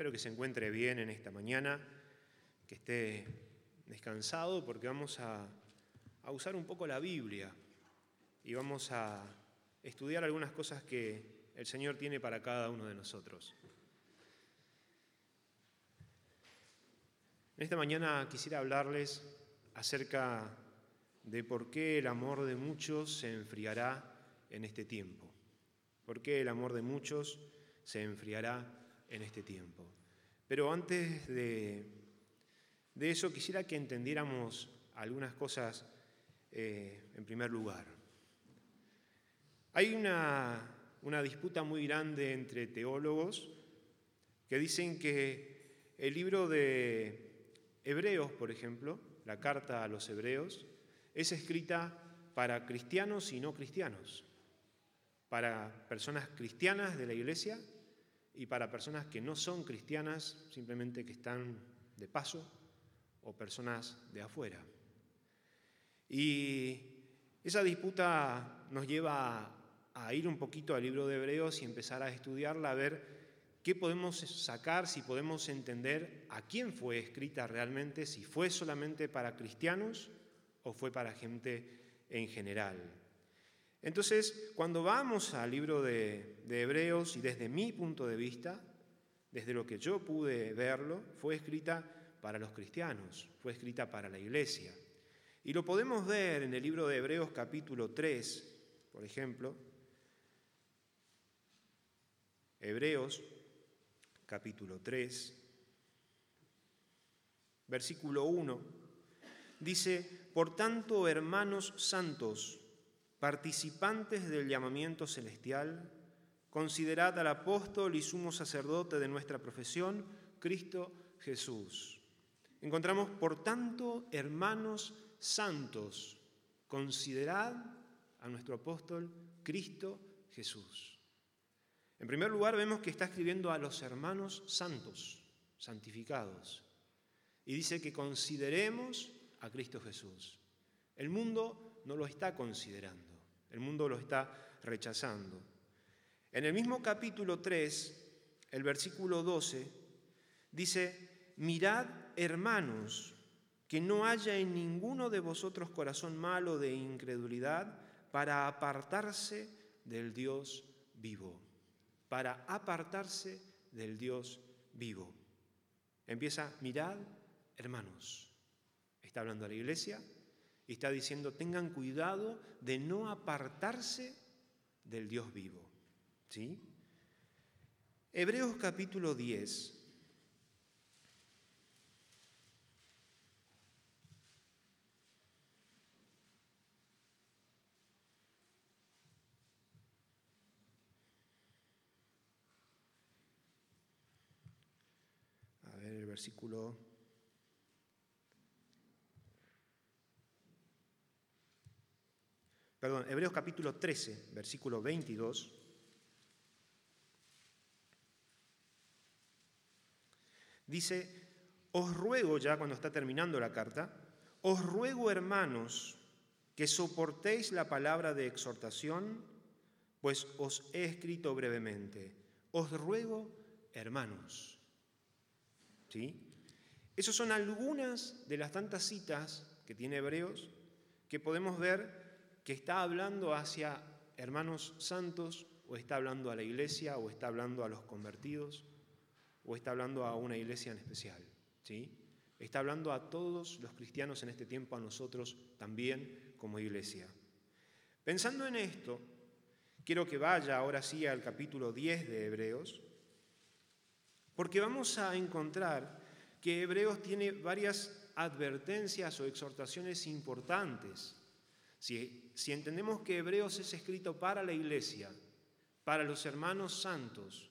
Espero que se encuentre bien en esta mañana, que esté descansado porque vamos a, usar un poco la Biblia y vamos a estudiar algunas cosas que el Señor tiene para cada uno de nosotros. En esta mañana quisiera hablarles acerca de por qué el amor de muchos se enfriará en este tiempo. ¿Por qué el amor de muchos se enfriará en este tiempo. Pero antes de, eso quisiera que entendiéramos algunas cosas eh, en primer lugar. Hay una, una disputa muy grande entre teólogos que dicen que el libro de Hebreos, por ejemplo, la carta a los Hebreos, es escrita para cristianos y no cristianos, para personas cristianas de la iglesia y para personas que no son cristianas, simplemente que están de paso, o personas de afuera. Y esa disputa nos lleva a ir un poquito al libro de Hebreos y empezar a estudiarla, a ver qué podemos sacar, si podemos entender a quién fue escrita realmente, si fue solamente para cristianos o fue para gente en general. Entonces, cuando vamos al libro de, Hebreos, y desde mi punto de vista, desde lo que yo pude verlo, fue escrita para los cristianos, fue escrita para la iglesia. Y lo podemos ver en el libro de Hebreos capítulo 3, por ejemplo. Hebreos capítulo 3, versículo 1, dice, por tanto, hermanos santos, participantes del llamamiento celestial, considerad al apóstol y sumo sacerdote de nuestra profesión, Cristo Jesús. Encontramos, por tanto, hermanos santos, considerad a nuestro apóstol Cristo Jesús. En primer lugar, vemos que está escribiendo a los hermanos santos, santificados, y dice que consideremos a Cristo Jesús. El mundo no lo está considerando. El mundo lo está rechazando. En el mismo capítulo 3, el versículo 12, dice, mirad hermanos, que no haya en ninguno de vosotros corazón malo de incredulidad para apartarse del Dios vivo, para apartarse del Dios vivo. Empieza, mirad hermanos. Está hablando a la iglesia, y está diciendo, tengan cuidado de no apartarse del Dios vivo. ¿Sí? Hebreos capítulo 10. A ver el versículo perdón, Hebreos capítulo 13, versículo 22. Dice, os ruego ya cuando está terminando la carta, os ruego hermanos que soportéis la palabra de exhortación, pues os he escrito brevemente. Os ruego hermanos. ¿Sí? Esas son algunas de las tantas citas que tiene Hebreos que podemos ver que está hablando hacia hermanos santos o está hablando a la iglesia o está hablando a los convertidos o está hablando a una iglesia en especial. ¿sí? Está hablando a todos los cristianos en este tiempo, a nosotros también como iglesia. Pensando en esto, quiero que vaya ahora sí al capítulo 10 de Hebreos, porque vamos a encontrar que Hebreos tiene varias advertencias o exhortaciones importantes si, entendemos que Hebreos es escrito para la iglesia, para los hermanos santos,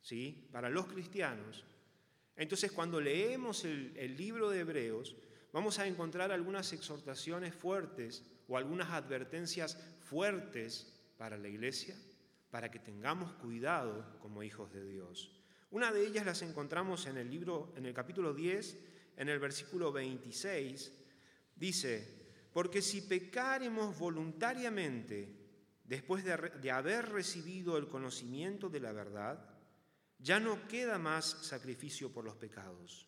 ¿sí? para los cristianos, entonces cuando leemos el, el libro de Hebreos, vamos a encontrar algunas exhortaciones fuertes o algunas advertencias fuertes para la iglesia, para que tengamos cuidado como hijos de Dios. Una de ellas las encontramos en el libro, en el capítulo 10, en el versículo 26, dice, porque si pecaremos voluntariamente después de, haber recibido el conocimiento de la verdad, Ya no queda más sacrificio por los pecados,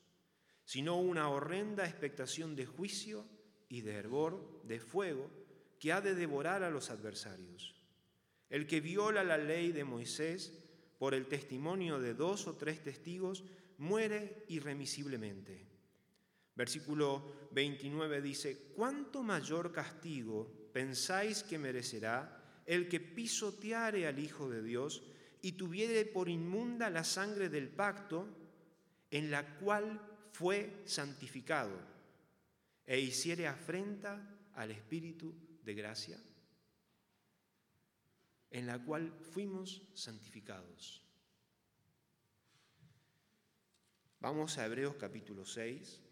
sino una horrenda expectación de juicio y de hervor, de fuego, que ha de devorar a los adversarios. El que viola la ley de Moisés por el testimonio de dos o tres testigos muere irremisiblemente. Versículo 29 dice, ¿cuánto mayor castigo pensáis que merecerá el que pisoteare al Hijo de Dios y tuviere por inmunda la sangre del pacto en la cual fue santificado e hiciere afrenta al Espíritu de gracia? en la cual fuimos santificados. Vamos a Hebreos capítulo 6.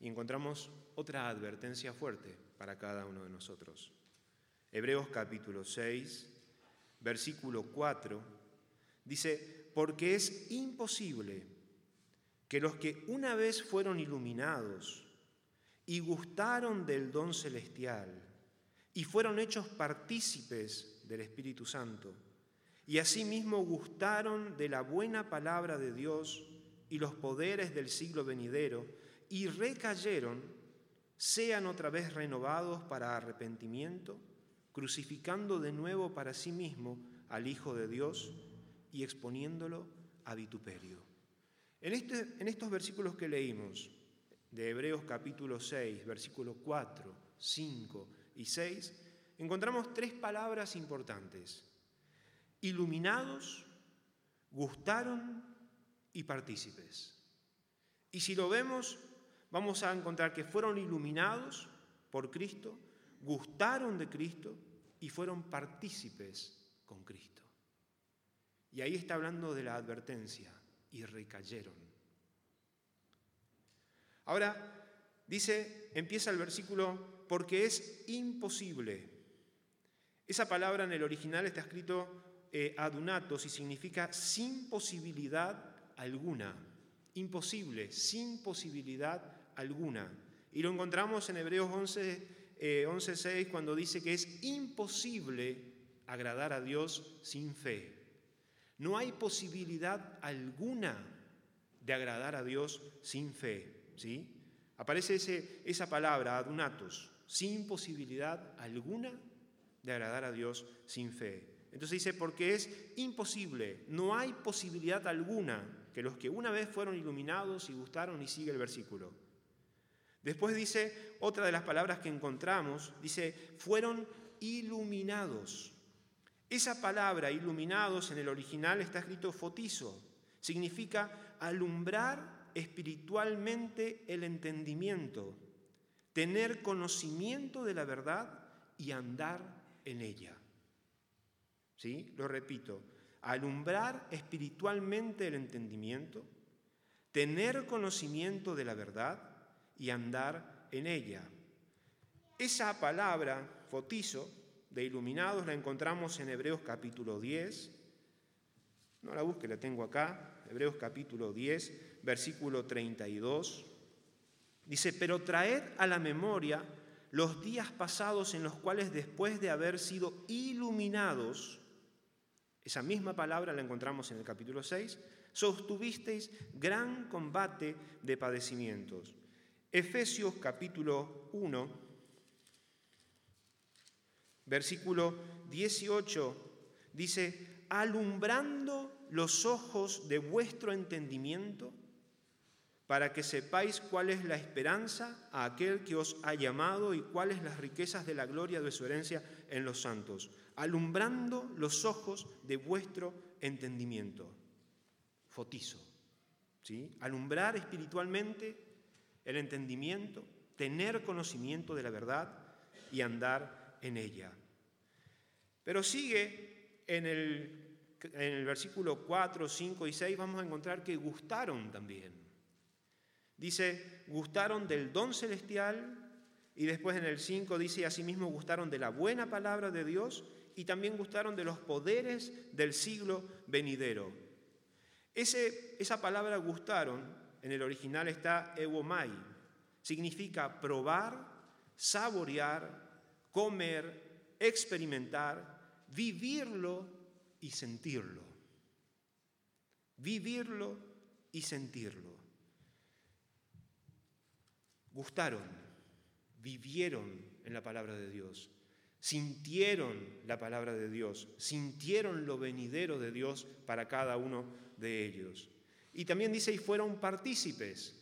Y encontramos otra advertencia fuerte para cada uno de nosotros. Hebreos capítulo 6, versículo 4, dice, porque es imposible que los que una vez fueron iluminados y gustaron del don celestial y fueron hechos partícipes del Espíritu Santo, y asimismo gustaron de la buena palabra de Dios y los poderes del siglo venidero, y recayeron, sean otra vez renovados para arrepentimiento, crucificando de nuevo para sí mismo al Hijo de Dios y exponiéndolo a vituperio. En, este, en estos versículos que leímos, de Hebreos capítulo 6, versículos 4, 5 y 6, encontramos tres palabras importantes. Iluminados, gustaron y partícipes. Y si lo vemos vamos a encontrar que fueron iluminados por Cristo, gustaron de Cristo y fueron partícipes con Cristo. Y ahí está hablando de la advertencia, y recayeron. Ahora, dice, empieza el versículo, porque es imposible. Esa palabra en el original está escrito eh, adunatos y significa sin posibilidad alguna. Imposible, sin posibilidad alguna. Y lo encontramos en Hebreos 11, 11.6 eh, cuando dice que es imposible agradar a Dios sin fe. No hay posibilidad alguna de agradar a Dios sin fe. ¿sí? Aparece ese, esa palabra, adunatos, sin posibilidad alguna de agradar a Dios sin fe. Entonces dice, porque es imposible, no hay posibilidad alguna que los que una vez fueron iluminados y gustaron, y sigue el versículo, Después dice, otra de las palabras que encontramos, dice, fueron iluminados. Esa palabra, iluminados, en el original está escrito fotizo. Significa alumbrar espiritualmente el entendimiento, tener conocimiento de la verdad y andar en ella. ¿Sí? Lo repito, alumbrar espiritualmente el entendimiento, tener conocimiento de la verdad y andar en ella. Esa palabra, fotizo, de iluminados, la encontramos en Hebreos capítulo 10. No la busque, la tengo acá. Hebreos capítulo 10, versículo 32. Dice, pero traed a la memoria los días pasados en los cuales después de haber sido iluminados, esa misma palabra la encontramos en el capítulo 6, sostuvisteis gran combate de padecimientos Efesios capítulo 1, versículo 18, dice, alumbrando los ojos de vuestro entendimiento, para que sepáis cuál es la esperanza a aquel que os ha llamado y cuáles las riquezas de la gloria de su herencia en los santos, alumbrando los ojos de vuestro entendimiento. Fotizo. ¿sí? Alumbrar espiritualmente el entendimiento, tener conocimiento de la verdad y andar en ella. Pero sigue en el, en el versículo 4, 5 y 6, vamos a encontrar que gustaron también. Dice, gustaron del don celestial y después en el 5 dice, asimismo gustaron de la buena palabra de Dios y también gustaron de los poderes del siglo venidero. Esa palabra gustaron en el original está ewomai significa probar, saborear, comer, experimentar, vivirlo y sentirlo. Vivirlo y sentirlo. Gustaron, vivieron en la palabra de Dios, sintieron la palabra de Dios, sintieron lo venidero de Dios para cada uno de ellos. Y también dice, y fueron partícipes.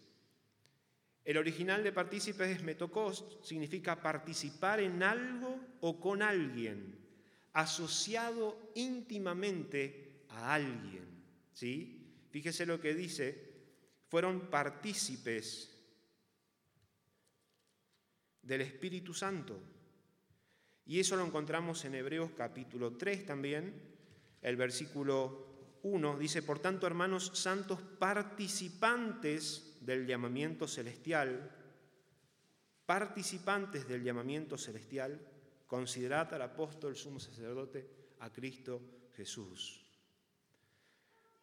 El original de partícipes es metocost, significa participar en algo o con alguien, asociado íntimamente a alguien. ¿sí? Fíjese lo que dice, fueron partícipes del Espíritu Santo. Y eso lo encontramos en Hebreos capítulo 3 también, el versículo 1, dice, por tanto, hermanos santos, participantes del llamamiento celestial, participantes del llamamiento celestial, considerad al apóstol sumo sacerdote a Cristo Jesús.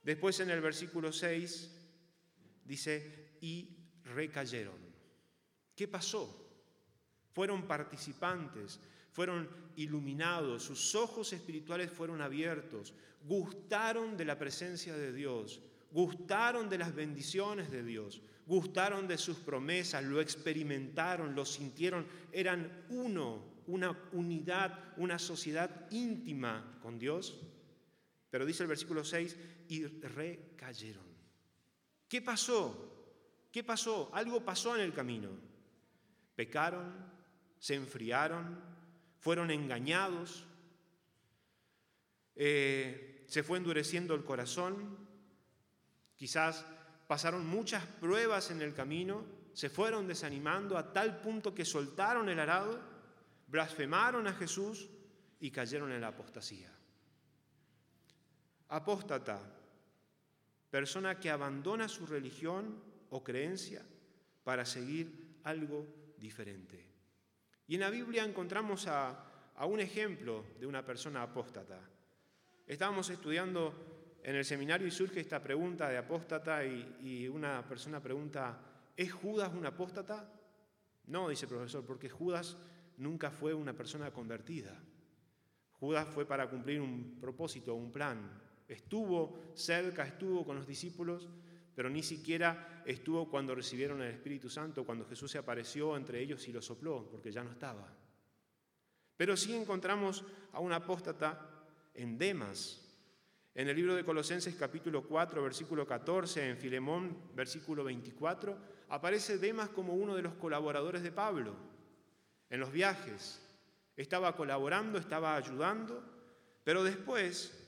Después en el versículo 6 dice, y recayeron. ¿Qué pasó? fueron participantes, fueron iluminados, sus ojos espirituales fueron abiertos, gustaron de la presencia de Dios, gustaron de las bendiciones de Dios, gustaron de sus promesas, lo experimentaron, lo sintieron, eran uno, una unidad, una sociedad íntima con Dios. Pero dice el versículo 6, y recayeron. ¿Qué pasó? ¿Qué pasó? Algo pasó en el camino. Pecaron, se enfriaron, fueron engañados, eh, se fue endureciendo el corazón, quizás pasaron muchas pruebas en el camino, se fueron desanimando a tal punto que soltaron el arado, blasfemaron a Jesús y cayeron en la apostasía. Apóstata, persona que abandona su religión o creencia para seguir algo diferente. Y en la Biblia encontramos a, un ejemplo de una persona apóstata. Estábamos estudiando en el seminario y surge esta pregunta de apóstata y, y una persona pregunta, ¿es Judas un apóstata? No, dice el profesor, porque Judas nunca fue una persona convertida. Judas fue para cumplir un propósito, un plan. Estuvo cerca, estuvo con los discípulos, pero ni siquiera estuvo cuando recibieron el Espíritu Santo, cuando Jesús se apareció entre ellos y lo sopló, porque ya no estaba. Pero sí encontramos a un apóstata en Demas. En el libro de Colosenses capítulo 4, versículo 14, en Filemón, versículo 24, aparece Demas como uno de los colaboradores de Pablo en los viajes. Estaba colaborando, estaba ayudando, pero después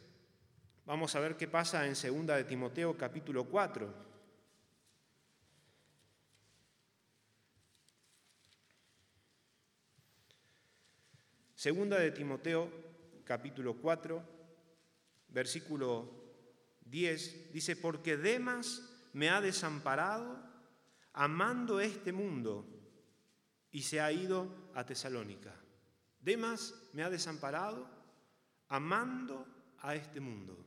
Vamos a ver qué pasa en 2 de Timoteo capítulo 4. Segunda de Timoteo capítulo 4, versículo 10, dice, porque Demas me ha desamparado amando este mundo y se ha ido a Tesalónica. Demas me ha desamparado amando a este mundo.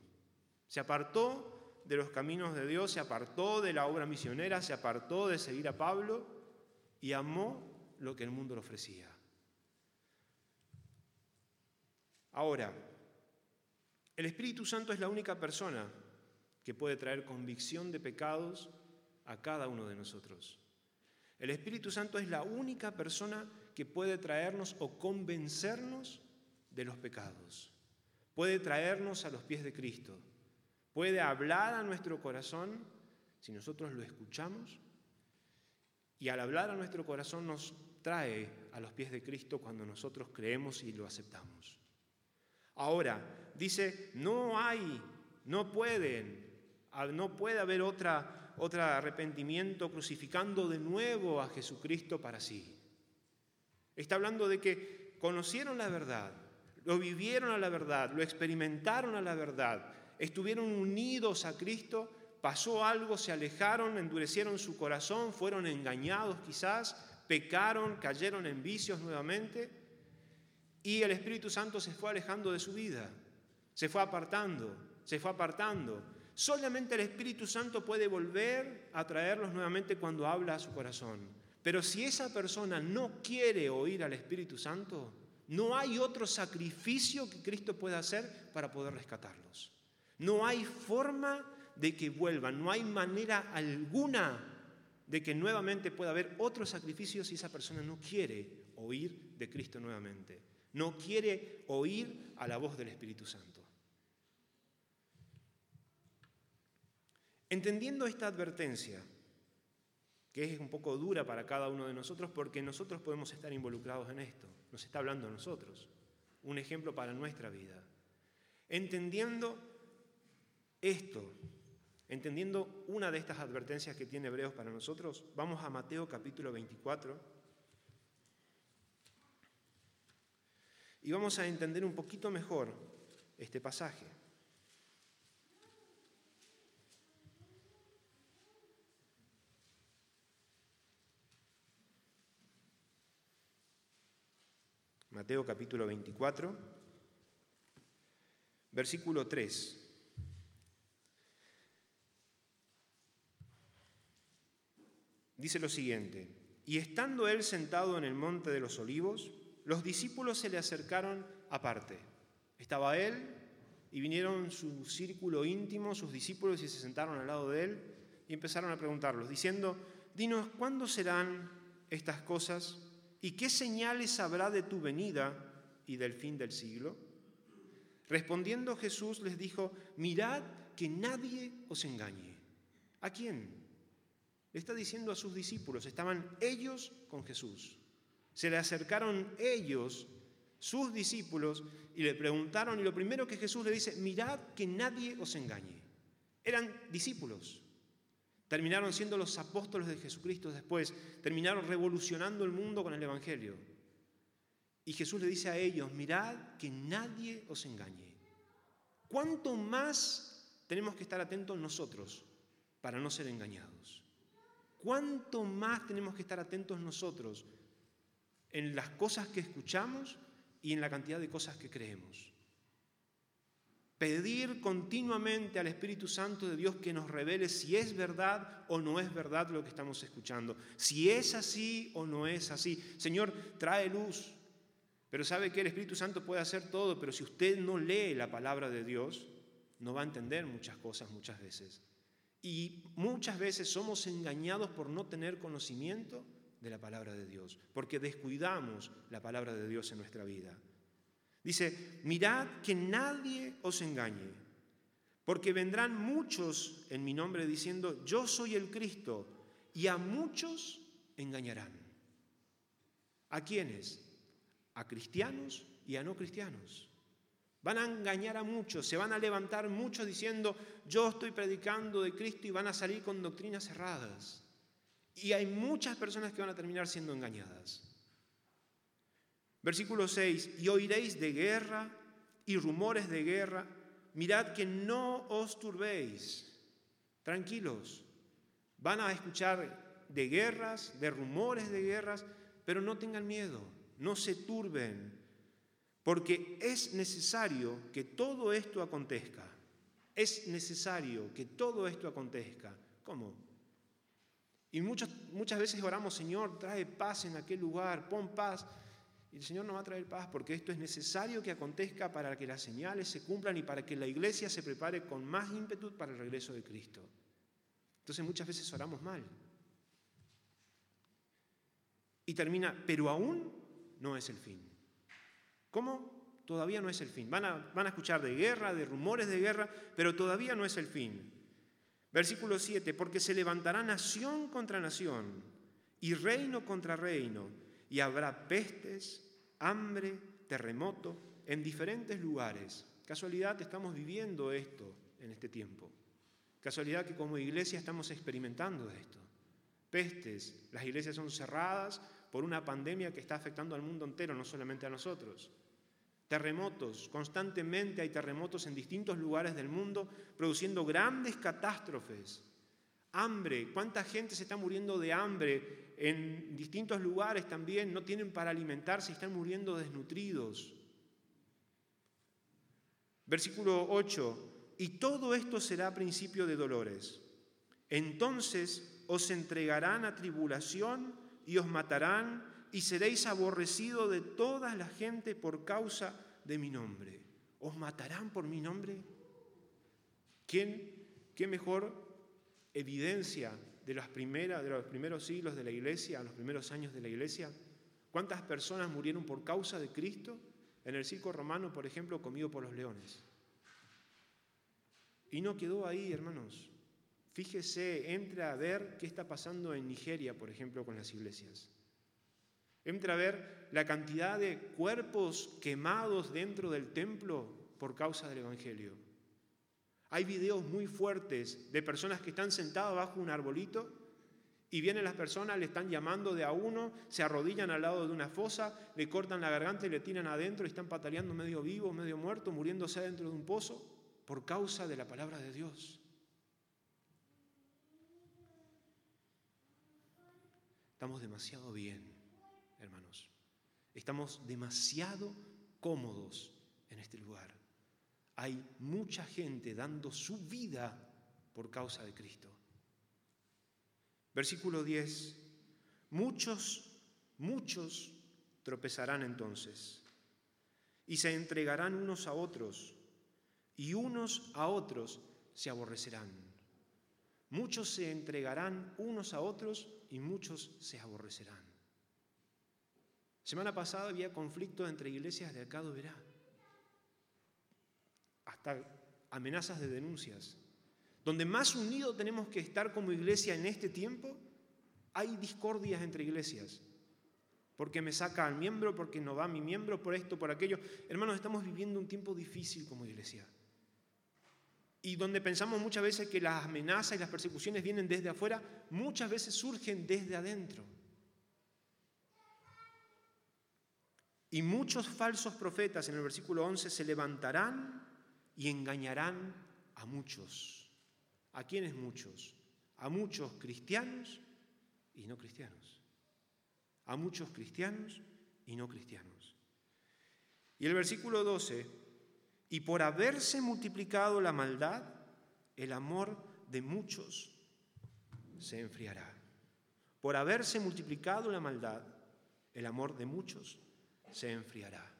Se apartó de los caminos de Dios, se apartó de la obra misionera, se apartó de seguir a Pablo y amó lo que el mundo le ofrecía. Ahora, el Espíritu Santo es la única persona que puede traer convicción de pecados a cada uno de nosotros. El Espíritu Santo es la única persona que puede traernos o convencernos de los pecados. Puede traernos a los pies de Cristo puede hablar a nuestro corazón si nosotros lo escuchamos y al hablar a nuestro corazón nos trae a los pies de Cristo cuando nosotros creemos y lo aceptamos. Ahora, dice, no hay, no pueden, no puede haber otra, otro arrepentimiento crucificando de nuevo a Jesucristo para sí. Está hablando de que conocieron la verdad, lo vivieron a la verdad, lo experimentaron a la verdad, estuvieron unidos a Cristo, pasó algo, se alejaron, endurecieron su corazón, fueron engañados quizás, pecaron, cayeron en vicios nuevamente y el Espíritu Santo se fue alejando de su vida, se fue apartando, se fue apartando. Solamente el Espíritu Santo puede volver a traerlos nuevamente cuando habla a su corazón, Pero si esa persona no quiere oír al Espíritu Santo, no hay otro sacrificio que Cristo pueda hacer para poder rescatarlos. No hay forma de que vuelvan, no hay manera alguna de que nuevamente pueda haber otro sacrificio si esa persona no quiere oír de Cristo nuevamente, no quiere oír a la voz del Espíritu Santo. Entendiendo esta advertencia, que es un poco dura para cada uno de nosotros porque nosotros podemos estar involucrados en esto, nos está hablando a nosotros, un ejemplo para nuestra vida. Entendiendo esto, entendiendo una de estas advertencias que tiene Hebreos para nosotros, vamos a Mateo capítulo 24 y vamos a entender un poquito mejor este pasaje. Mateo capítulo 24, versículo 3. Dice lo siguiente, y estando él sentado en el monte de los olivos, los discípulos se le acercaron aparte. Estaba él y vinieron su círculo íntimo, sus discípulos, y se sentaron al lado de él y empezaron a preguntarlos, diciendo, dinos, ¿cuándo serán estas cosas? ¿Y qué señales habrá de tu venida y del fin del siglo? Respondiendo Jesús les dijo, mirad que nadie os engañe. ¿A quién? Le está diciendo a sus discípulos, estaban ellos con Jesús. Se le acercaron ellos, sus discípulos, y le preguntaron, y lo primero que Jesús le dice, mirad que nadie os engañe. Eran discípulos. Terminaron siendo los apóstoles de Jesucristo después, terminaron revolucionando el mundo con el Evangelio. Y Jesús le dice a ellos, mirad que nadie os engañe. ¿Cuánto más tenemos que estar atentos nosotros para no ser engañados? ¿Cuánto más tenemos que estar atentos nosotros en las cosas que escuchamos y en la cantidad de cosas que creemos? pedir continuamente al Espíritu Santo de Dios que nos revele si es verdad o no es verdad lo que estamos escuchando, si es así o no es así. Señor, trae luz, pero sabe que el Espíritu Santo puede hacer todo, pero si usted no lee la palabra de Dios, no va a entender muchas cosas muchas veces. Y muchas veces somos engañados por no tener conocimiento de la palabra de Dios, porque descuidamos la palabra de Dios en nuestra vida. Dice, mirad que nadie os engañe, porque vendrán muchos en mi nombre diciendo, yo soy el Cristo, y a muchos engañarán. ¿A quiénes? A cristianos y a no cristianos. Van a engañar a muchos, se van a levantar muchos diciendo, yo estoy predicando de Cristo y van a salir con doctrinas cerradas. Y hay muchas personas que van a terminar siendo engañadas. Versículo 6, y oiréis de guerra y rumores de guerra, mirad que no os turbéis, tranquilos, van a escuchar de guerras, de rumores de guerras, pero no tengan miedo, no se turben, porque es necesario que todo esto acontezca. Es necesario que todo esto acontezca. ¿Cómo? Y muchas, muchas veces oramos, Señor, trae paz en aquel lugar, pon paz. Y el Señor nos va a traer paz porque esto es necesario que acontezca para que las señales se cumplan y para que la iglesia se prepare con más ímpetu para el regreso de Cristo. Entonces muchas veces oramos mal. Y termina, pero aún no es el fin. ¿Cómo? Todavía no es el fin. Van a, escuchar de guerra, de rumores de guerra, pero todavía no es el fin. Versículo 7, porque se levantará nación contra nación y reino contra reino y habrá pestes, hambre, terremoto en diferentes lugares. Casualidad estamos viviendo esto en este tiempo. Casualidad que como iglesia estamos experimentando esto. Pestes, las iglesias son cerradas por una pandemia que está afectando al mundo entero, no solamente a nosotros. Terremotos, constantemente hay terremotos en distintos lugares del mundo, produciendo grandes catástrofes. Hambre, ¿cuánta gente se está muriendo de hambre en distintos lugares también no tienen para alimentarse están muriendo desnutridos. Versículo 8, y todo esto será principio de dolores. Entonces os entregarán a tribulación y os matarán y seréis aborrecidos de toda la gente por causa de mi nombre. ¿Os matarán por mi nombre? ¿Quién, qué mejor evidencia de, las primeras, de los primeros siglos de la iglesia, los primeros años de la iglesia? ¿Cuántas personas murieron por causa de Cristo? En el circo romano, por ejemplo, comido por los leones. Y no quedó ahí, hermanos. Fíjese, entra a ver qué está pasando en Nigeria, por ejemplo, con las iglesias. Entra a ver la cantidad de cuerpos quemados dentro del templo por causa del Evangelio. Hay videos muy fuertes de personas que están sentadas bajo un arbolito y vienen las personas, le están llamando de a uno, se arrodillan al lado de una fosa, le cortan la garganta y le tiran adentro y están pataleando medio vivo, medio muerto, muriéndose dentro de un pozo por causa de la palabra de Dios. Estamos demasiado bien. Estamos demasiado cómodos en este lugar. Hay mucha gente dando su vida por causa de Cristo. Versículo 10. Muchos, muchos tropezarán entonces y se entregarán unos a otros y unos a otros se aborrecerán. Muchos se entregarán unos a otros y muchos se aborrecerán. Semana pasada había conflicto entre iglesias de acá de hasta amenazas de denuncias. Donde más unidos tenemos que estar como iglesia en este tiempo, hay discordias entre iglesias. Porque me saca al miembro, porque no va mi miembro, por esto, por aquello. Hermanos, estamos viviendo un tiempo difícil como iglesia. Y donde pensamos muchas veces que las amenazas y las persecuciones vienen desde afuera, muchas veces surgen desde adentro. Y muchos falsos profetas en el versículo 11 se levantarán y engañarán a muchos. ¿A quiénes muchos? A muchos cristianos y no cristianos. A muchos cristianos y no cristianos. Y el versículo 12 y por haberse multiplicado la maldad, el amor de muchos se enfriará. Por haberse multiplicado la maldad, el amor de muchos se enfriará.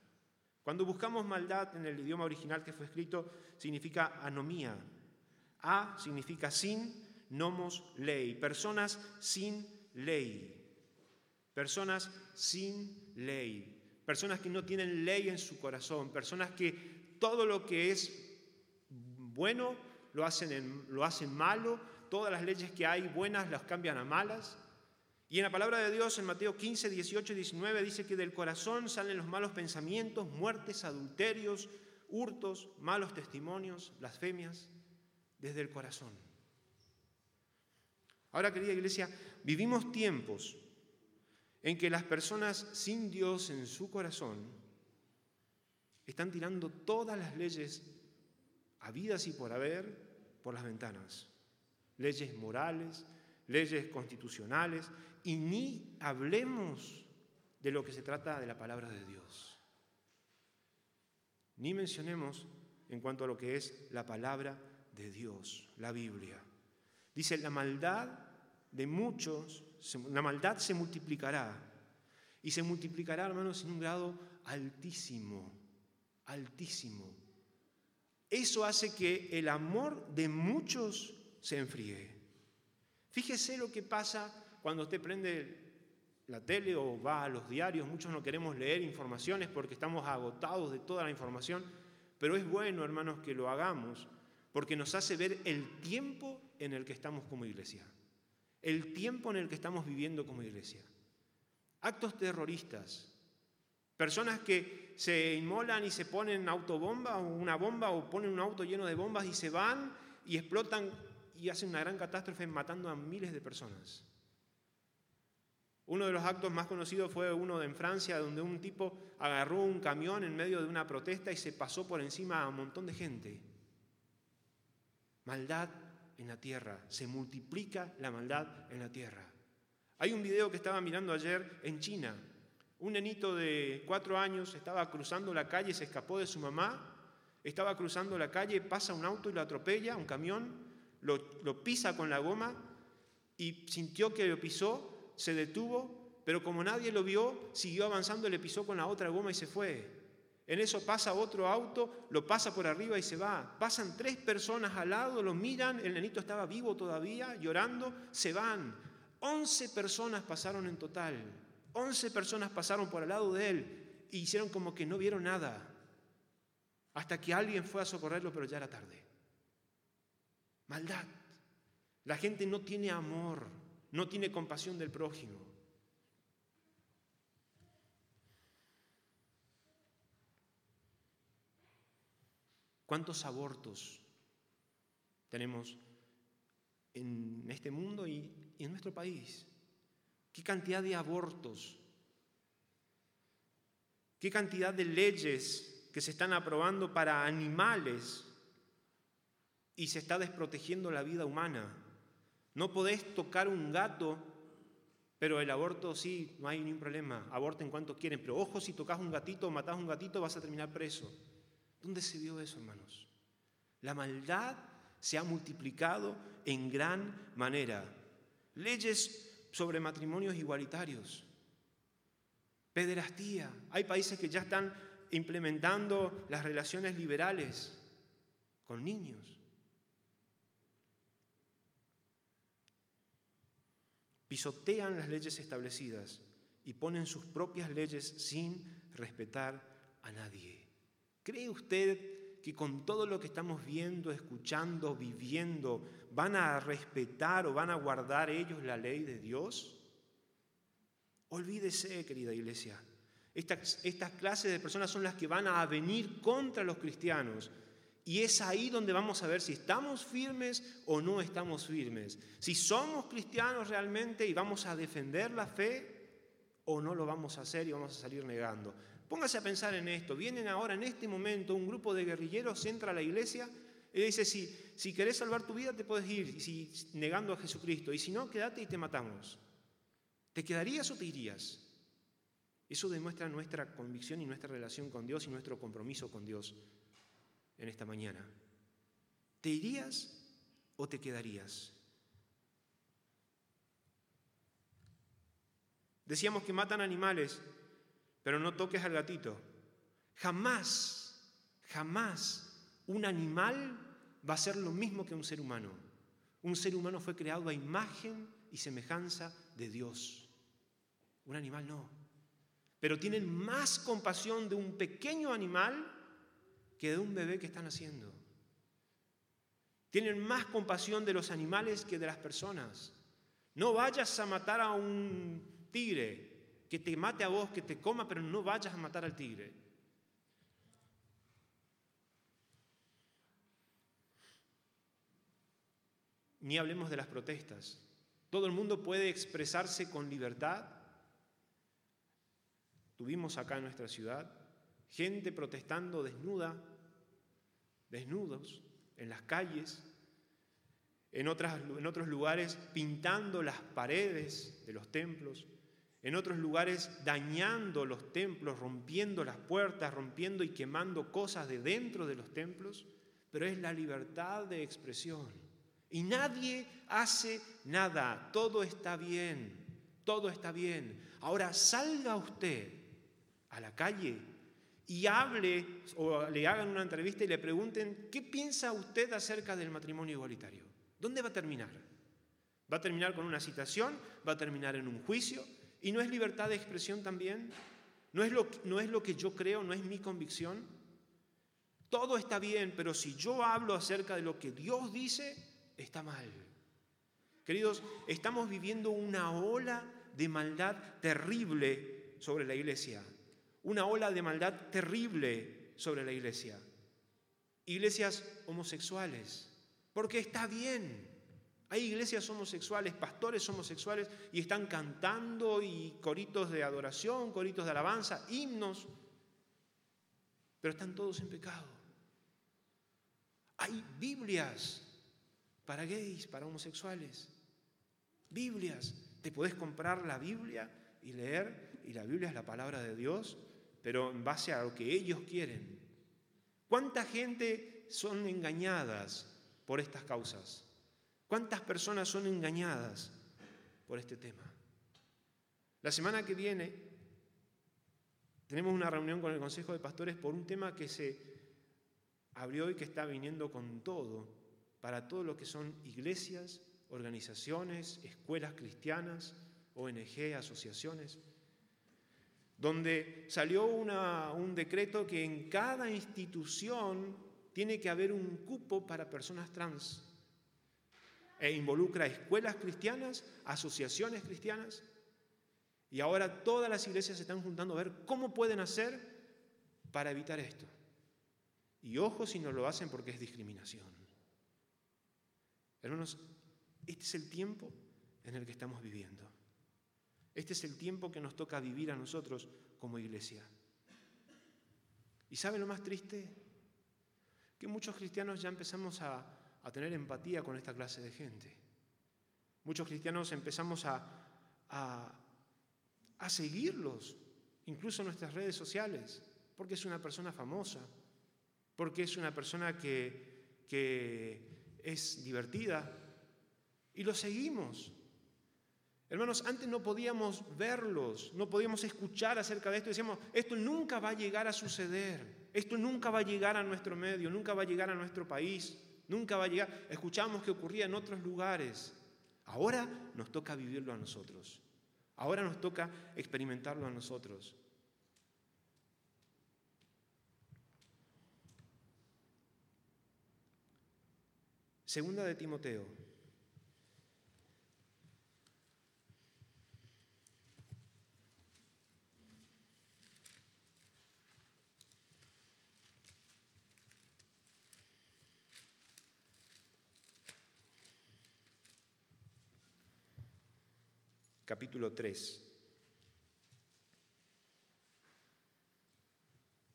Cuando buscamos maldad en el idioma original que fue escrito, significa anomía. A significa sin, nomos, ley. Personas sin ley. Personas sin ley. Personas que no tienen ley en su corazón. Personas que todo lo que es bueno lo hacen, lo hacen malo, todas las leyes que hay buenas las cambian a malas. Y en la palabra de Dios, en Mateo 15, 18 y 19, dice que del corazón salen los malos pensamientos, muertes, adulterios, hurtos, malos testimonios, blasfemias, desde el corazón. Ahora, querida iglesia, vivimos tiempos en que las personas sin Dios en su corazón están tirando todas las leyes habidas y por haber por las ventanas. Leyes morales, leyes constitucionales, y ni hablemos de lo que se trata de la palabra de Dios. Ni mencionemos en cuanto a lo que es la palabra de Dios, la Biblia. Dice, la maldad de muchos, la maldad se multiplicará. Y se multiplicará, hermanos, en un grado altísimo altísimo. Eso hace que el amor de muchos se enfríe. Fíjese lo que pasa cuando usted prende la tele o va a los diarios. Muchos no queremos leer informaciones porque estamos agotados de toda la información, pero es bueno, hermanos, que lo hagamos porque nos hace ver el tiempo en el que estamos como iglesia, el tiempo en el que estamos viviendo como iglesia. Actos terroristas, Personas que se inmolan y se ponen autobomba o una bomba o ponen un auto lleno de bombas y se van y explotan y hacen una gran catástrofe matando a miles de personas. Uno de los actos más conocidos fue uno en Francia, donde un tipo agarró un camión en medio de una protesta y se pasó por encima a un montón de gente. Maldad en la tierra, se multiplica la maldad en la tierra. Hay un video que estaba mirando ayer en China, un nenito de cuatro años estaba cruzando la calle, se escapó de su mamá, estaba cruzando la calle, pasa un auto y lo atropella, un camión, lo, pisa con la goma y sintió que lo pisó, se detuvo pero como nadie lo vio, siguió avanzando, le pisó con la otra goma y se fue. En eso pasa otro auto, lo pasa por arriba y se va. Pasan tres personas al lado, lo miran, el nenito estaba vivo todavía, llorando, se van. Once personas pasaron en total. Once personas pasaron por al lado de él y hicieron como que no vieron nada. Hasta que alguien fue a socorrerlo, pero ya era tarde. Maldad. La gente no tiene amor, no tiene compasión del prójimo. ¿Cuántos abortos tenemos en este mundo y, en nuestro país? ¿Qué cantidad de abortos? ¿Qué cantidad de leyes que se están aprobando para animales y se está desprotegiendo la vida humana? No podés tocar un gato, pero el aborto sí, no hay ningún problema, aborten cuanto quieren, pero ojo, si tocas un gatito o matás un gatito vas a terminar preso. ¿Dónde se vio eso, hermanos? La maldad se ha multiplicado en gran manera. Leyes sobre matrimonios igualitarios, pederastía. Hay países que ya están implementando las relaciones liberales con niños. Pisotean las leyes establecidas y ponen sus propias leyes sin respetar a nadie. ¿Cree usted que con todo lo que estamos viendo, escuchando, viviendo, van a respetar o van a guardar ellos la ley de Dios? Olvídese, querida iglesia. Estas, estas clases de personas son las que van a venir contra los cristianos. Y es ahí donde vamos a ver si estamos firmes o no estamos firmes. Si somos cristianos realmente y vamos a defender la fe o no lo vamos a hacer y vamos a salir negando. Póngase a pensar en esto. Vienen ahora en este momento un grupo de guerrilleros, entra a la iglesia y dice, si, si querés salvar tu vida te puedes ir negando a Jesucristo. Y si no, quédate y te matamos. ¿Te quedarías o te irías? Eso demuestra nuestra convicción y nuestra relación con Dios y nuestro compromiso con Dios en esta mañana. ¿Te irías o te quedarías? Decíamos que matan animales, pero no toques al gatito. Jamás, jamás un animal va a ser lo mismo que un ser humano. Un ser humano fue creado a imagen y semejanza de Dios. Un animal no. Pero tienen más compasión de un pequeño animal que de un bebé que están haciendo. Tienen más compasión de los animales que de las personas. No vayas a matar a un tigre, que te mate a vos, que te coma, pero no vayas a matar al tigre. Ni hablemos de las protestas. Todo el mundo puede expresarse con libertad. Tuvimos acá en nuestra ciudad gente protestando desnuda, desnudos, en las calles, en, otras, en otros lugares pintando las paredes de los templos, en otros lugares dañando los templos, rompiendo las puertas, rompiendo y quemando cosas de dentro de los templos, pero es la libertad de expresión. Y nadie hace nada, todo está bien, todo está bien. Ahora salga usted a la calle y hable o le hagan una entrevista y le pregunten, ¿qué piensa usted acerca del matrimonio igualitario? ¿Dónde va a terminar? ¿Va a terminar con una citación? ¿Va a terminar en un juicio? ¿Y no es libertad de expresión también? ¿No es, lo, ¿No es lo que yo creo? ¿No es mi convicción? Todo está bien, pero si yo hablo acerca de lo que Dios dice, está mal. Queridos, estamos viviendo una ola de maldad terrible sobre la iglesia. Una ola de maldad terrible sobre la iglesia. Iglesias homosexuales. Porque está bien. Hay iglesias homosexuales, pastores homosexuales, y están cantando y coritos de adoración, coritos de alabanza, himnos, pero están todos en pecado. Hay Biblias para gays, para homosexuales. Biblias. Te puedes comprar la Biblia y leer, y la Biblia es la palabra de Dios, pero en base a lo que ellos quieren. ¿Cuánta gente son engañadas por estas causas? ¿Cuántas personas son engañadas por este tema? La semana que viene tenemos una reunión con el Consejo de Pastores por un tema que se abrió y que está viniendo con todo para todo lo que son iglesias, organizaciones, escuelas cristianas, ONG, asociaciones, donde salió un decreto que en cada institución tiene que haber un cupo para personas trans e involucra escuelas cristianas, asociaciones cristianas, y ahora todas las iglesias se están juntando a ver cómo pueden hacer para evitar esto. Y ojo si no lo hacen porque es discriminación. Hermanos, este es el tiempo en el que estamos viviendo. Este es el tiempo que nos toca vivir a nosotros como iglesia. ¿Y sabe lo más triste? Que muchos cristianos ya empezamos a, tener empatía con esta clase de gente. Muchos cristianos empezamos a, seguirlos, incluso en nuestras redes sociales, porque es una persona famosa, porque es una persona que, que es divertida, y lo seguimos. Hermanos, antes no podíamos verlos, no podíamos escuchar acerca de esto. Decíamos, esto nunca va a llegar a suceder, esto nunca va a llegar a nuestro medio, nunca va a llegar a nuestro país, nunca va a llegar. Escuchamos que ocurría en otros lugares. Ahora nos toca vivirlo a nosotros. Ahora nos toca experimentarlo a nosotros. Segunda de Timoteo capítulo 3,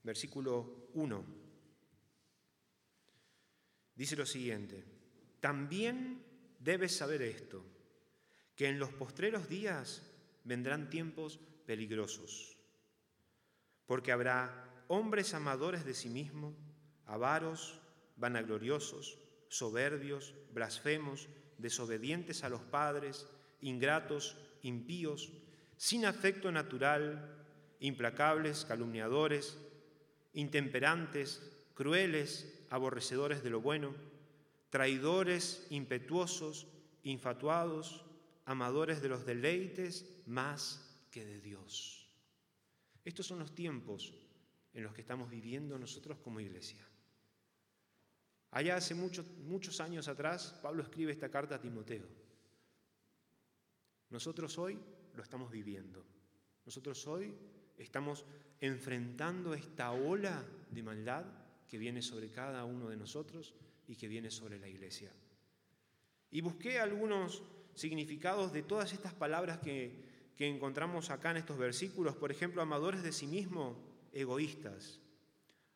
versículo 1. Dice lo siguiente, también debes saber esto, que en los postreros días vendrán tiempos peligrosos, porque habrá hombres amadores de sí mismos, avaros, vanagloriosos, soberbios, blasfemos, desobedientes a los padres, ingratos, impíos, sin afecto natural, implacables, calumniadores, intemperantes, crueles, aborrecedores de lo bueno, traidores, impetuosos, infatuados, amadores de los deleites más que de Dios. Estos son los tiempos en los que estamos viviendo nosotros como iglesia. Allá hace muchos, muchos años atrás, Pablo escribe esta carta a Timoteo. Nosotros hoy lo estamos viviendo. Nosotros hoy estamos enfrentando esta ola de maldad que viene sobre cada uno de nosotros y que viene sobre la iglesia. Y busqué algunos significados de todas estas palabras que, encontramos acá en estos versículos. Por ejemplo, amadores de sí mismo, egoístas.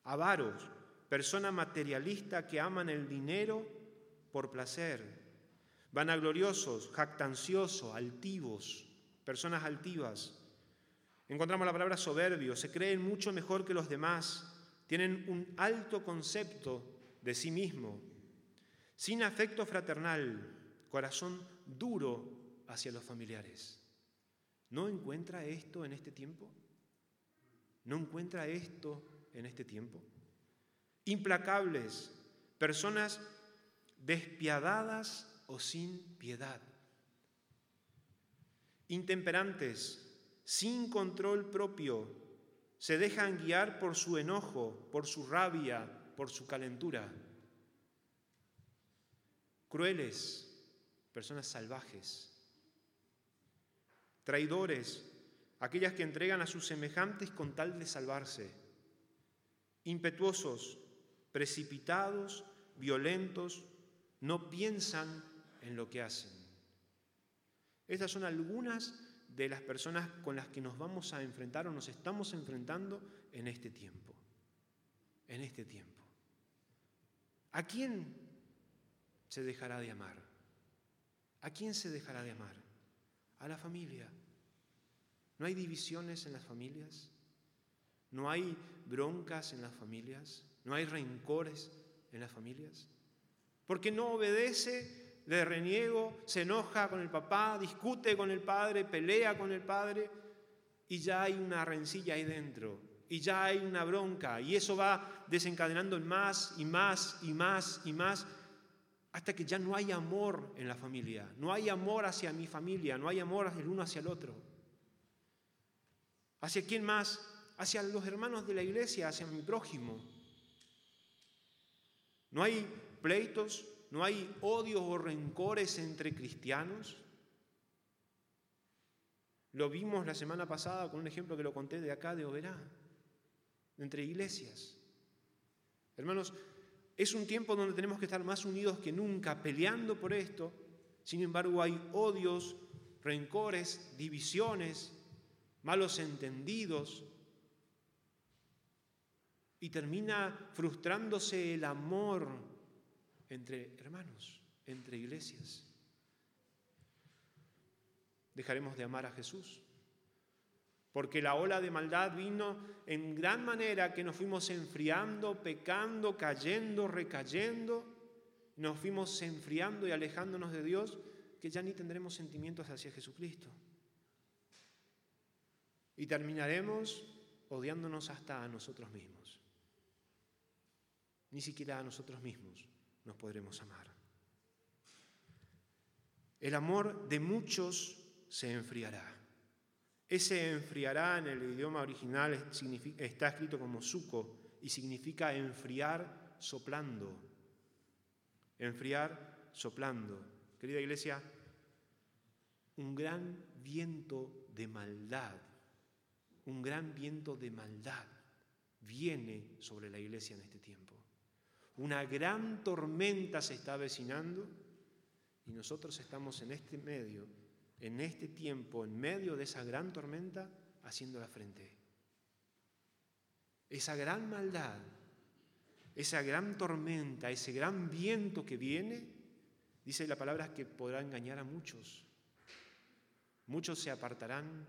Avaros, persona materialista que aman el dinero por placer, vanagloriosos, jactanciosos, altivos, personas altivas. Encontramos la palabra soberbio, se creen mucho mejor que los demás, tienen un alto concepto de sí mismo, sin afecto fraternal, corazón duro hacia los familiares. ¿No encuentra esto en este tiempo? ¿No encuentra esto en este tiempo? Implacables, personas despiadadas o sin piedad. Intemperantes, sin control propio, se dejan guiar por su enojo, por su rabia, por su calentura. Crueles, personas salvajes. Traidores, aquellas que entregan a sus semejantes con tal de salvarse. Impetuosos, precipitados, violentos, no piensan en lo que hacen. Estas son algunas de las personas con las que nos vamos a enfrentar o nos estamos enfrentando en este tiempo. En este tiempo. ¿A quién se dejará de amar? ¿A quién se dejará de amar? A la familia. ¿No hay divisiones en las familias? ¿No hay broncas en las familias? ¿No hay rencores en las familias? Porque no obedece le reniego, se enoja con el papá, discute con el padre, pelea con el padre, y ya hay una rencilla ahí dentro, y ya hay una bronca, y eso va desencadenando en más y más y más y más, hasta que ya no hay amor en la familia, no hay amor hacia mi familia, no hay amor el uno hacia el otro. ¿Hacia quién más? Hacia los hermanos de la iglesia, hacia mi prójimo. No hay pleitos, no hay odios o rencores entre cristianos. Lo vimos la semana pasada con un ejemplo que lo conté de acá de Oberá, entre iglesias. Hermanos, es un tiempo donde tenemos que estar más unidos que nunca peleando por esto. Sin embargo, hay odios, rencores, divisiones, malos entendidos. Y termina frustrándose el amor entre hermanos, entre iglesias. Dejaremos de amar a Jesús. Porque la ola de maldad vino en gran manera que nos fuimos enfriando, pecando, cayendo, recayendo, nos fuimos enfriando y alejándonos de Dios, que ya ni tendremos sentimientos hacia Jesucristo. Y terminaremos odiándonos hasta a nosotros mismos. Ni siquiera a nosotros mismos nos podremos amar. El amor de muchos se enfriará. Ese enfriará en el idioma original está escrito como suco y significa enfriar soplando. Enfriar soplando. Querida iglesia, un gran viento de maldad, un gran viento de maldad viene sobre la iglesia en este tiempo. Una gran tormenta se está avecinando y nosotros estamos en este medio, en este tiempo, en medio de esa gran tormenta, haciendo la frente. Esa gran maldad, esa gran tormenta, ese gran viento que viene, dice la palabra que podrá engañar a muchos. Muchos se apartarán,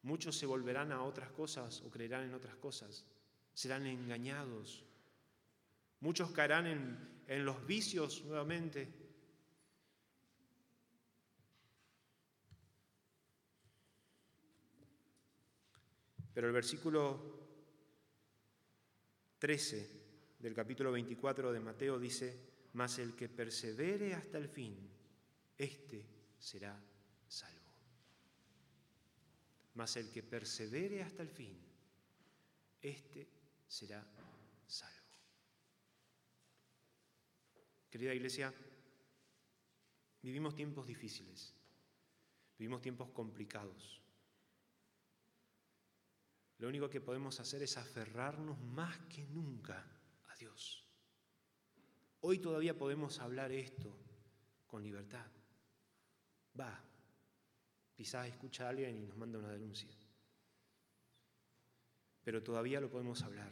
muchos se volverán a otras cosas o creerán en otras cosas, serán engañados Muchos caerán en, los vicios nuevamente. Pero el versículo 13 del capítulo 24 de Mateo dice, mas el que persevere hasta el fin, éste será salvo. Mas el que persevere hasta el fin, éste será salvo. Querida iglesia, vivimos tiempos difíciles, vivimos tiempos complicados. Lo único que podemos hacer es aferrarnos más que nunca a Dios. Hoy todavía podemos hablar esto con libertad. Va, quizás escucha a alguien y nos manda una denuncia. Pero todavía lo podemos hablar.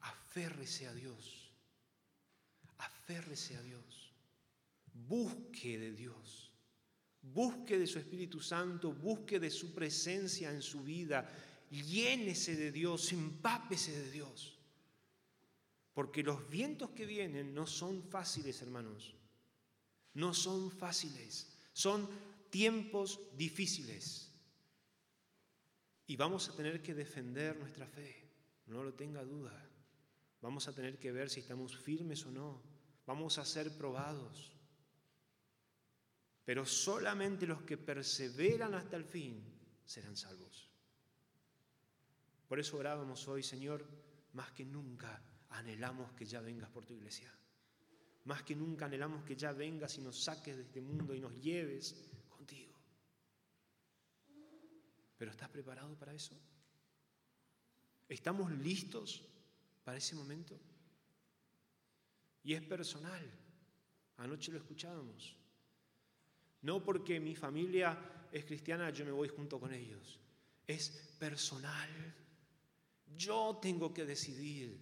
Aférrese a Dios aférrese a Dios, busque de Dios, busque de su Espíritu Santo, busque de su presencia en su vida, llénese de Dios, empápese de Dios. Porque los vientos que vienen no son fáciles, hermanos. No son fáciles. Son tiempos difíciles. Y vamos a tener que defender nuestra fe. No lo tenga duda. Vamos a tener que ver si estamos firmes o no vamos a ser probados. Pero solamente los que perseveran hasta el fin serán salvos. Por eso orábamos hoy, Señor, más que nunca anhelamos que ya vengas por tu iglesia. Más que nunca anhelamos que ya vengas y nos saques de este mundo y nos lleves contigo. ¿Pero estás preparado para eso? ¿Estamos listos para ese momento? Y es personal. Anoche lo escuchábamos. No porque mi familia es cristiana, yo me voy junto con ellos. Es personal. Yo tengo que decidir.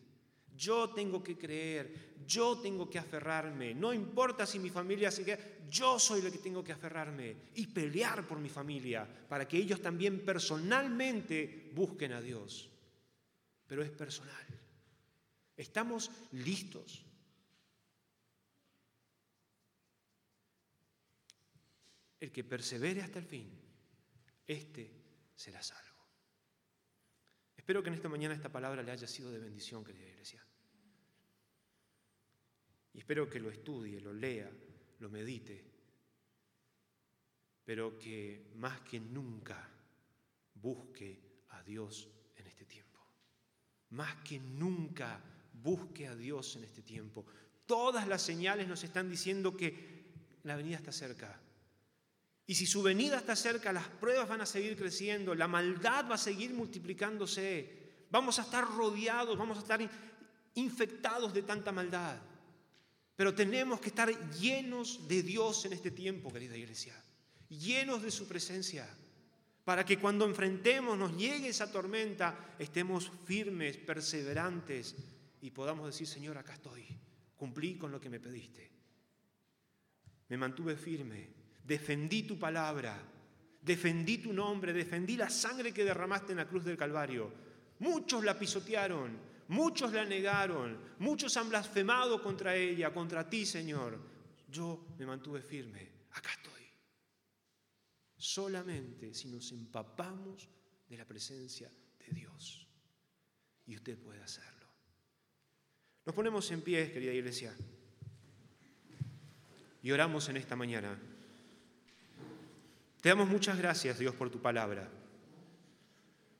Yo tengo que creer. Yo tengo que aferrarme. No importa si mi familia sigue. Yo soy el que tengo que aferrarme y pelear por mi familia para que ellos también personalmente busquen a Dios. Pero es personal. Estamos listos. El que persevere hasta el fin, este será salvo. Espero que en esta mañana esta palabra le haya sido de bendición, querida iglesia. Y espero que lo estudie, lo lea, lo medite, pero que más que nunca busque a Dios en este tiempo. Más que nunca busque a Dios en este tiempo. Todas las señales nos están diciendo que la venida está cerca. Y si su venida está cerca, las pruebas van a seguir creciendo, la maldad va a seguir multiplicándose. Vamos a estar rodeados, vamos a estar infectados de tanta maldad. Pero tenemos que estar llenos de Dios en este tiempo, querida iglesia. Llenos de su presencia. Para que cuando enfrentemos, nos llegue esa tormenta, estemos firmes, perseverantes y podamos decir, Señor, acá estoy. Cumplí con lo que me pediste. Me mantuve firme, defendí tu palabra, defendí tu nombre, defendí la sangre que derramaste en la cruz del Calvario. Muchos la pisotearon, muchos la negaron, muchos han blasfemado contra ella, contra ti, Señor. Yo me mantuve firme, acá estoy. Solamente si nos empapamos de la presencia de Dios. Y usted puede hacerlo. Nos ponemos en pie, querida iglesia, y oramos en esta mañana. Te damos muchas gracias, Dios, por tu palabra.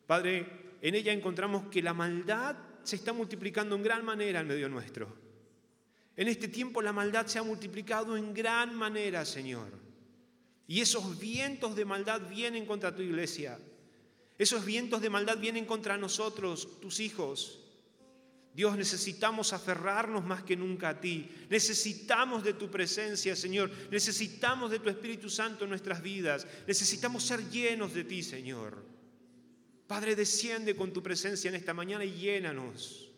Padre, en ella encontramos que la maldad se está multiplicando en gran manera en medio nuestro. En este tiempo la maldad se ha multiplicado en gran manera, Señor. Y esos vientos de maldad vienen contra tu iglesia. Esos vientos de maldad vienen contra nosotros, tus hijos. Dios, necesitamos aferrarnos más que nunca a ti. Necesitamos de tu presencia, Señor. Necesitamos de tu Espíritu Santo en nuestras vidas. Necesitamos ser llenos de ti, Señor. Padre, desciende con tu presencia en esta mañana y llénanos.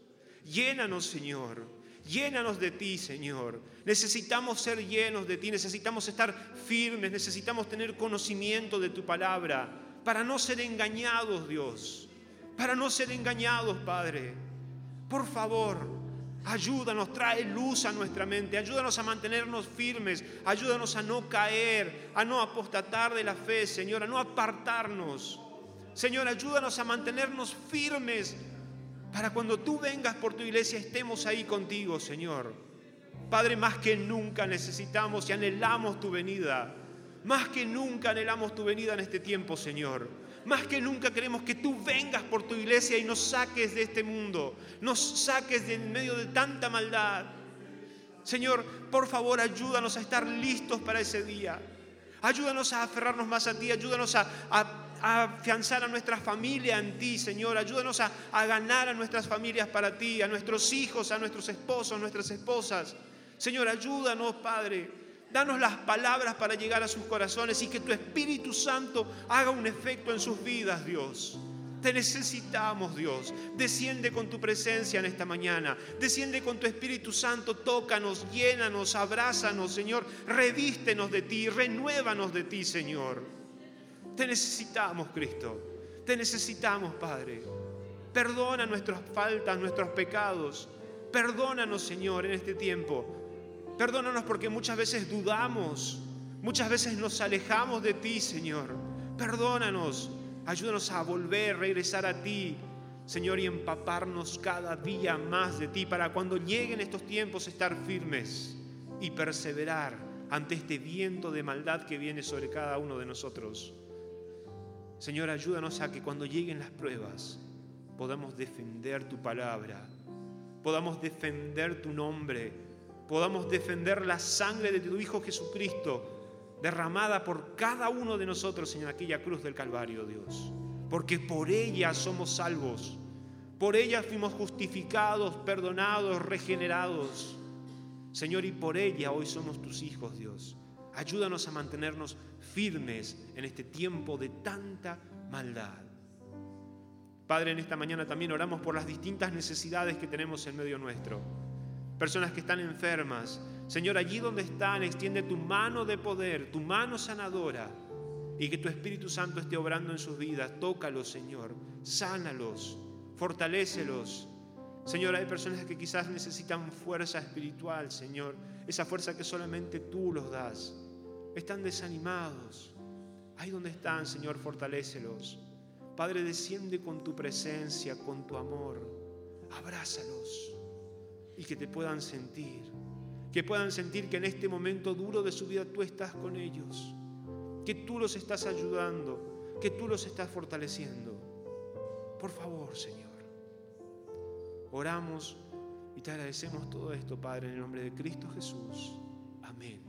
Llénanos, Señor. Llénanos de ti, Señor. Necesitamos ser llenos de ti. Necesitamos estar firmes. Necesitamos tener conocimiento de tu palabra para no ser engañados, Dios. Para no ser engañados, Padre. Por favor, ayúdanos, trae luz a nuestra mente, ayúdanos a mantenernos firmes, ayúdanos a no caer, a no apostatar de la fe, Señor, a no apartarnos. Señor, ayúdanos a mantenernos firmes para cuando tú vengas por tu iglesia estemos ahí contigo, Señor. Padre, más que nunca necesitamos y anhelamos tu venida. Más que nunca anhelamos tu venida en este tiempo, Señor. Más que nunca queremos que tú vengas por tu iglesia y nos saques de este mundo, nos saques de en medio de tanta maldad. Señor, por favor, ayúdanos a estar listos para ese día. Ayúdanos a aferrarnos más a ti, ayúdanos a, afianzar a nuestra familia en ti, Señor. Ayúdanos a, a ganar a nuestras familias para ti, a nuestros hijos, a nuestros esposos, nuestras esposas. Señor, ayúdanos, Padre Danos las palabras para llegar a sus corazones y que tu Espíritu Santo haga un efecto en sus vidas, Dios. Te necesitamos, Dios. Desciende con tu presencia en esta mañana. Desciende con tu Espíritu Santo. Tócanos, llénanos, abrázanos, Señor. Revístenos de ti, renuévanos de ti, Señor. Te necesitamos, Cristo. Te necesitamos, Padre. Perdona nuestras faltas, nuestros pecados. Perdónanos, Señor, en este tiempo. Perdónanos porque muchas veces dudamos, muchas veces nos alejamos de ti, Señor. Perdónanos, ayúdanos a volver, regresar a ti, Señor, y empaparnos cada día más de ti para cuando lleguen estos tiempos estar firmes y perseverar ante este viento de maldad que viene sobre cada uno de nosotros. Señor, ayúdanos a que cuando lleguen las pruebas podamos defender tu palabra, podamos defender tu nombre podamos defender la sangre de tu Hijo Jesucristo derramada por cada uno de nosotros en aquella cruz del Calvario, Dios. Porque por ella somos salvos, por ella fuimos justificados, perdonados, regenerados. Señor, y por ella hoy somos tus hijos, Dios. Ayúdanos a mantenernos firmes en este tiempo de tanta maldad. Padre, en esta mañana también oramos por las distintas necesidades que tenemos en medio nuestro personas que están enfermas. Señor, allí donde están, extiende tu mano de poder, tu mano sanadora, y que tu Espíritu Santo esté obrando en sus vidas. Tócalos, Señor, sánalos, fortalécelos. Señor, hay personas que quizás necesitan fuerza espiritual, Señor, esa fuerza que solamente tú los das. Están desanimados. Ahí donde están, Señor, fortalécelos. Padre, desciende con tu presencia, con tu amor. Abrázalos y que te puedan sentir. Que puedan sentir que en este momento duro de su vida tú estás con ellos. Que tú los estás ayudando. Que tú los estás fortaleciendo. Por favor, Señor. Oramos y te agradecemos todo esto, Padre, en el nombre de Cristo Jesús. Amén.